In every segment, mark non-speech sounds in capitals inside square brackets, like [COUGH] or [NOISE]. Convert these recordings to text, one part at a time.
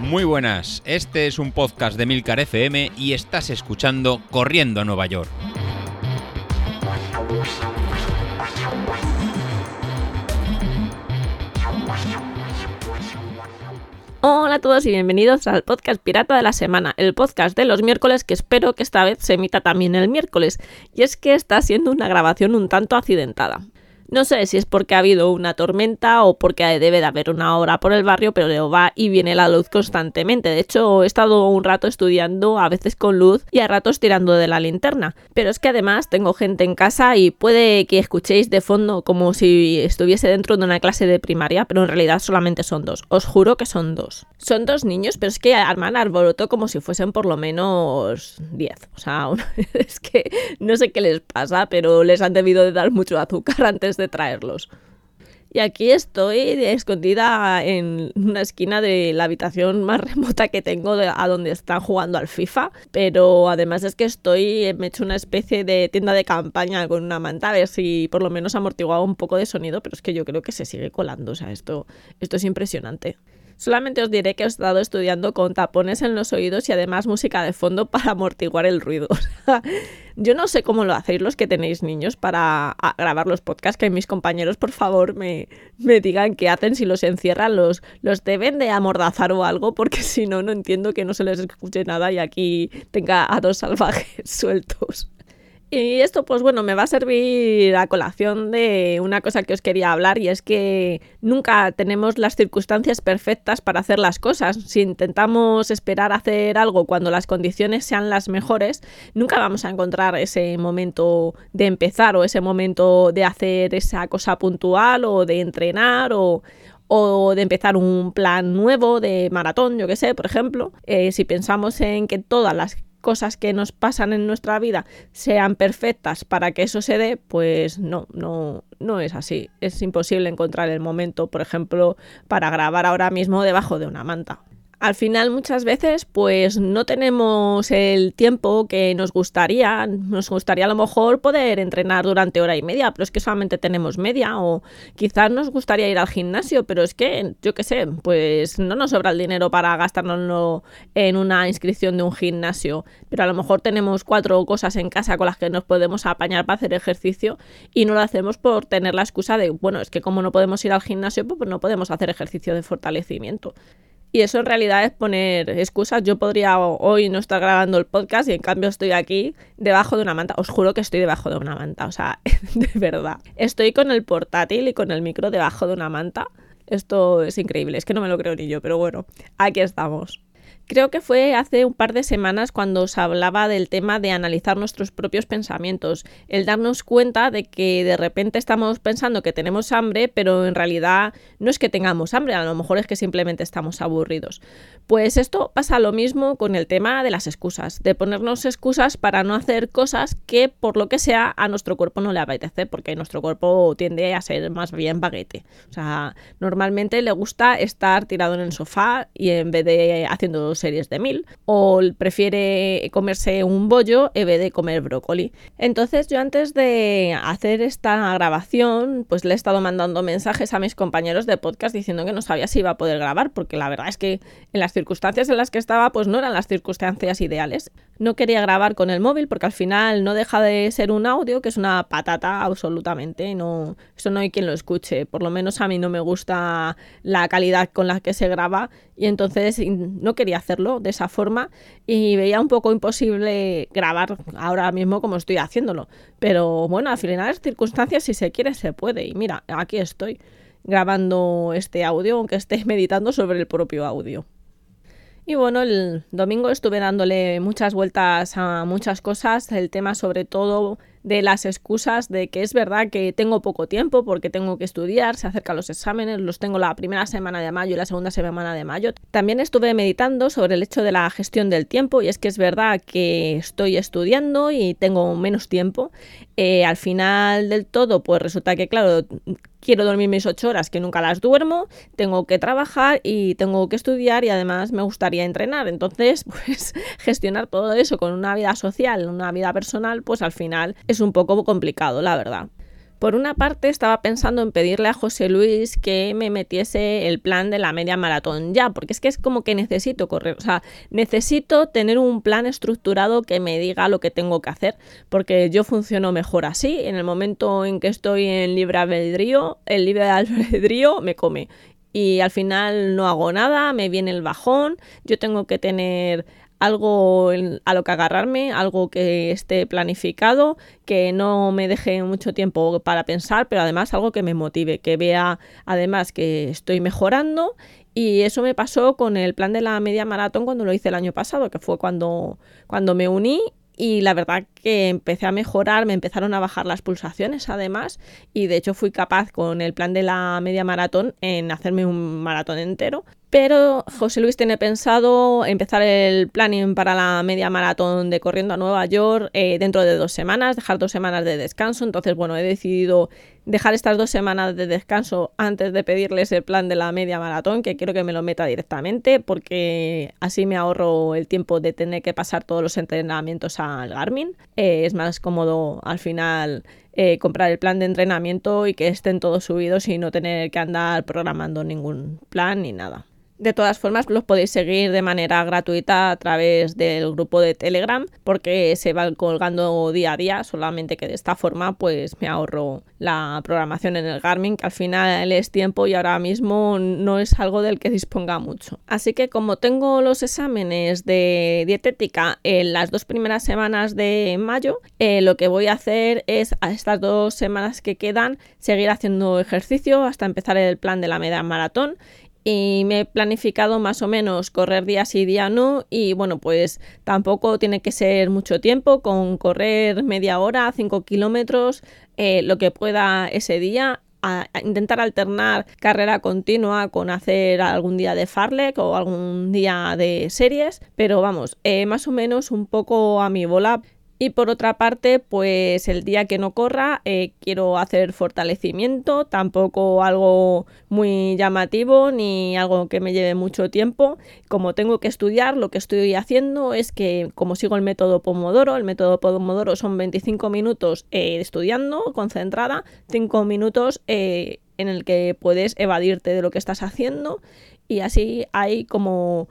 Muy buenas, este es un podcast de Milcar FM y estás escuchando Corriendo a Nueva York. Hola a todos y bienvenidos al podcast Pirata de la Semana, el podcast de los miércoles que espero que esta vez se emita también el miércoles. Y es que está siendo una grabación un tanto accidentada. No sé si es porque ha habido una tormenta o porque debe de haber una hora por el barrio, pero va y viene la luz constantemente. De hecho, he estado un rato estudiando, a veces con luz y a ratos tirando de la linterna. Pero es que además tengo gente en casa y puede que escuchéis de fondo como si estuviese dentro de una clase de primaria, pero en realidad solamente son dos. Os juro que son dos. Son dos niños, pero es que arman arboroto como si fuesen por lo menos 10. O sea, [LAUGHS] es que no sé qué les pasa, pero les han debido de dar mucho azúcar antes de traerlos. Y aquí estoy escondida en una esquina de la habitación más [LAUGHS] remota que tengo a donde están jugando al FIFA. Pero además es que estoy, me he hecho una especie de tienda de campaña con una manta a ver si por lo menos amortiguado un poco de sonido. Pero es que yo creo que se sigue colando. O sea, esto, esto es impresionante. Solamente os diré que he estado estudiando con tapones en los oídos y además música de fondo [LAUGHS] para amortiguar el ruido. [LAUGHS] Yo no sé cómo lo hacéis los que tenéis niños para grabar los podcasts, que mis compañeros por favor me, me digan qué hacen si los encierran, los, los deben de amordazar o algo, porque [LAUGHS] si no, no entiendo que no se les escuche nada y aquí tenga a dos salvajes sueltos. Y esto, pues bueno, me va a servir a colación de una cosa que os quería hablar y es que nunca tenemos las circunstancias perfectas para hacer las cosas. Si intentamos esperar hacer algo cuando las condiciones sean las mejores, nunca vamos a encontrar ese momento de empezar o ese momento de hacer esa cosa puntual o de entrenar o, o de empezar un plan nuevo de maratón, yo que sé, por ejemplo. Eh, si pensamos en que todas las cosas que nos pasan en nuestra vida sean perfectas para que eso se dé, pues no, no, no es así. Es imposible encontrar el momento, por ejemplo, para grabar ahora mismo debajo de una manta al final muchas veces pues no tenemos el tiempo que nos gustaría, nos gustaría a lo mejor poder entrenar durante hora y media, pero es que solamente tenemos media o quizás nos gustaría ir al gimnasio, pero es que yo qué sé, pues no nos sobra el dinero para gastárnoslo en una inscripción de un gimnasio, pero a lo mejor tenemos cuatro cosas en casa con las que nos podemos apañar para hacer ejercicio y no lo hacemos por tener la excusa de, bueno, es que como no podemos ir al gimnasio, pues no podemos hacer ejercicio de fortalecimiento. Y eso en realidad es poner excusas. Yo podría hoy no estar grabando el podcast y en cambio estoy aquí debajo de una manta. Os juro que estoy debajo de una manta, o sea, [LAUGHS] de verdad. Estoy con el portátil y con el micro debajo de una manta. Esto es increíble, es que no me lo creo ni yo, pero bueno, aquí estamos. Creo que fue hace un par de semanas cuando os hablaba del tema de analizar nuestros propios pensamientos, el darnos cuenta de que de repente estamos pensando que tenemos hambre, pero en realidad no es que tengamos hambre, a lo mejor es que simplemente estamos aburridos. Pues esto pasa lo mismo con el tema de las excusas, de ponernos excusas para no hacer cosas que por lo que sea a nuestro cuerpo no le apetece, porque nuestro cuerpo tiende a ser más bien baguete. O sea, normalmente le gusta estar tirado en el sofá y en vez de haciendo series de mil, o prefiere comerse un bollo en vez de comer brócoli. Entonces yo antes de hacer esta grabación, pues le he estado mandando mensajes a mis compañeros de podcast diciendo que no sabía si iba a poder grabar, porque la verdad es que en las circunstancias en las que estaba, pues no eran las circunstancias ideales. No quería grabar con el móvil porque al final no deja de ser un audio que es una patata absolutamente, no, eso no hay quien lo escuche, por lo menos a mí no me gusta la calidad con la que se graba y entonces no quería hacerlo de esa forma y veía un poco imposible grabar ahora mismo como estoy haciéndolo. Pero bueno, al final las circunstancias si se quiere se puede y mira, aquí estoy grabando este audio aunque esté [LAUGHS] meditando sobre el propio audio. Y bueno, el domingo estuve dándole muchas vueltas a muchas cosas, el tema sobre todo de las excusas de que es verdad que tengo poco tiempo porque tengo que estudiar, se acercan los exámenes, los tengo la primera semana de mayo y la segunda semana de mayo. También estuve meditando sobre el hecho de la gestión del tiempo y es que es verdad que estoy estudiando y tengo menos tiempo. Eh, al final del todo, pues resulta que, claro, quiero dormir mis ocho horas que nunca las duermo, tengo que trabajar y tengo que estudiar y además me gustaría entrenar. Entonces, [LAUGHS] pues gestionar todo eso con una vida social, una vida personal, pues al final es un poco complicado, la verdad. Por una parte, estaba pensando en pedirle a José Luis que me metiese el plan de la media maratón ya, porque es que es como que necesito correr, o sea, necesito tener un plan estructurado que me diga lo que tengo que hacer, porque yo funciono mejor así. En el momento en que estoy en libre albedrío, el libre [LAUGHS] albedrío me come y al final no hago nada, me viene el bajón, yo tengo que tener algo a lo que agarrarme, algo que esté planificado, que no me deje mucho tiempo para pensar, pero además algo que me motive, que vea además que estoy mejorando. Y eso me pasó con el plan de la media maratón cuando lo hice el año pasado, que fue cuando, cuando me uní. Y la verdad que empecé a mejorar, me empezaron a bajar las pulsaciones además. Y de hecho fui capaz con el plan de la media maratón en hacerme un maratón entero pero José Luis tiene pensado empezar el planning para la media maratón de corriendo a Nueva York eh, dentro de dos semanas, dejar dos semanas de descanso. Entonces, bueno, he decidido dejar estas dos semanas de descanso antes de pedirles el plan de la media maratón, que quiero que me lo meta directamente, porque así me ahorro el tiempo de tener que pasar todos los entrenamientos al Garmin. Eh, es más cómodo al final eh, comprar el plan de entrenamiento y que estén todos subidos y no tener que andar programando ningún plan ni nada. De todas formas, los podéis seguir de manera gratuita a través del grupo de Telegram porque se van colgando día a día, solamente que de esta forma pues me ahorro la programación en el Garmin, que al final es tiempo y ahora mismo no es algo del que disponga mucho. Así que como tengo los exámenes de dietética en las dos primeras semanas de mayo, eh, lo que voy a hacer es a estas dos semanas que quedan seguir haciendo ejercicio hasta empezar el plan de la media maratón y me he planificado más o menos correr día sí, día no y bueno, pues tampoco tiene que ser mucho tiempo, con correr media hora, 5 kilómetros, eh, lo que pueda ese día. A, intentar alternar carrera continua con hacer algún día de farlek o algún día de series, pero vamos, eh, más o menos un poco a mi bola y por otra parte, pues el día que no corra eh, quiero hacer fortalecimiento, tampoco algo muy llamativo ni algo que me lleve mucho tiempo. Como tengo que estudiar, lo que estoy haciendo es que como sigo el método Pomodoro, el método Pomodoro son 25 minutos eh, estudiando, concentrada, 5 minutos eh, en el que puedes evadirte de lo que estás haciendo y así hay como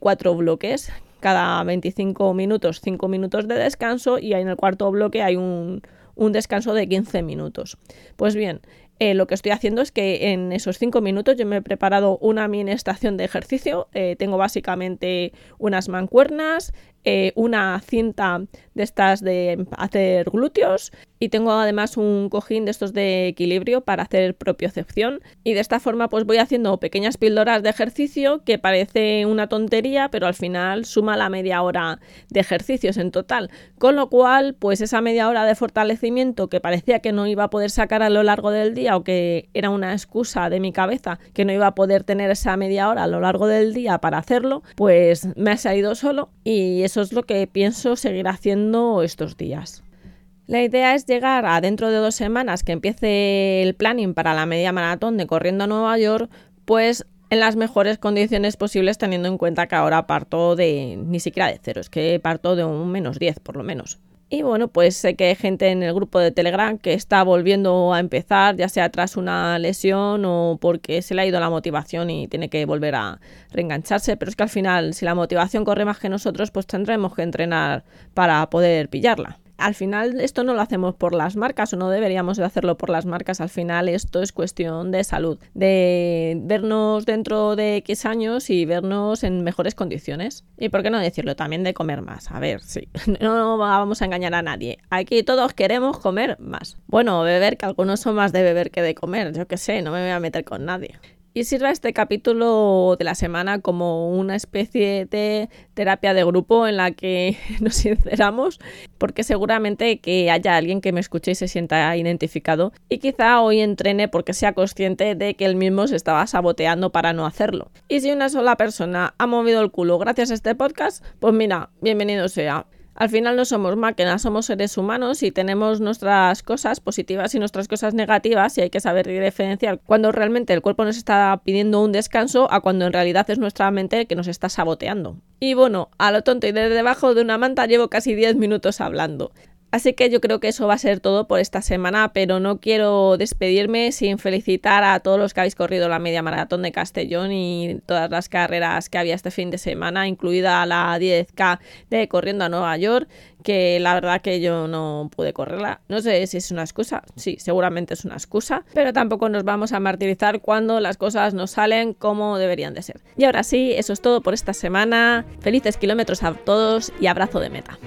cuatro bloques cada 25 minutos 5 minutos de descanso y en el cuarto bloque hay un, un descanso de 15 minutos. Pues bien, eh, lo que estoy haciendo es que en esos 5 minutos yo me he preparado una mini estación de ejercicio. Eh, tengo básicamente unas mancuernas, eh, una cinta de estas de hacer glúteos y tengo además un cojín de estos de equilibrio para hacer propiocepción. Y de esta forma pues voy haciendo pequeñas píldoras de ejercicio que parece una tontería pero al final suma la media hora de ejercicios en total. Con lo cual pues esa media hora de fortalecimiento que parecía que no iba a poder sacar a lo largo del día o que era una excusa de mi cabeza que no iba a poder tener esa media hora a lo largo del día para hacerlo pues me ha salido solo y eso es lo que pienso seguir haciendo estos días. La idea es llegar a dentro de dos semanas que empiece el planning para la media maratón de corriendo a Nueva York, pues en las mejores condiciones posibles teniendo en cuenta que ahora parto de ni siquiera de cero, es que parto de un menos 10 por lo menos. Y bueno, pues sé que hay gente en el grupo de Telegram que está volviendo a empezar, ya sea tras una lesión o porque se le ha ido la motivación y tiene que volver a reengancharse. Pero es que al final, si la motivación corre más que nosotros, pues tendremos que entrenar para poder pillarla al final esto no lo hacemos por las marcas o no deberíamos de hacerlo por las marcas. Al final esto es cuestión de salud, de vernos dentro de X años y vernos en mejores condiciones. Y por qué no decirlo también de comer más. A ver, sí, [LAUGHS] no vamos a engañar a nadie. Aquí todos queremos comer más. Bueno, beber, que algunos son más de beber que de comer. Yo qué sé, no me voy a meter con nadie. Y sirva este capítulo de la semana como una especie de terapia de grupo en la que [LAUGHS] nos sinceramos, porque seguramente que haya alguien que me escuche y se sienta identificado y quizá hoy entrene porque sea consciente de que él mismo se estaba saboteando para no hacerlo. Y si una sola persona ha movido el culo gracias a este podcast, pues mira, bienvenido sea. Al final no somos máquinas, somos seres humanos y tenemos nuestras cosas positivas y nuestras cosas negativas y hay que saber diferenciar cuando realmente el cuerpo nos está pidiendo un descanso a cuando en realidad es nuestra mente que nos está saboteando. Y bueno, a lo tonto y desde debajo de una manta llevo casi 10 minutos hablando. Así que yo creo que eso va a ser todo por esta semana, pero no quiero despedirme sin felicitar a todos los que habéis corrido la media maratón de Castellón y todas las carreras que había este fin de semana, incluida la 10K de Corriendo a Nueva York, que la verdad que yo no pude correrla. No sé si es una excusa, sí, seguramente es una excusa, pero tampoco nos vamos a martirizar cuando las cosas no salen como deberían de ser. Y ahora sí, eso es todo por esta semana. Felices kilómetros a todos y abrazo de meta.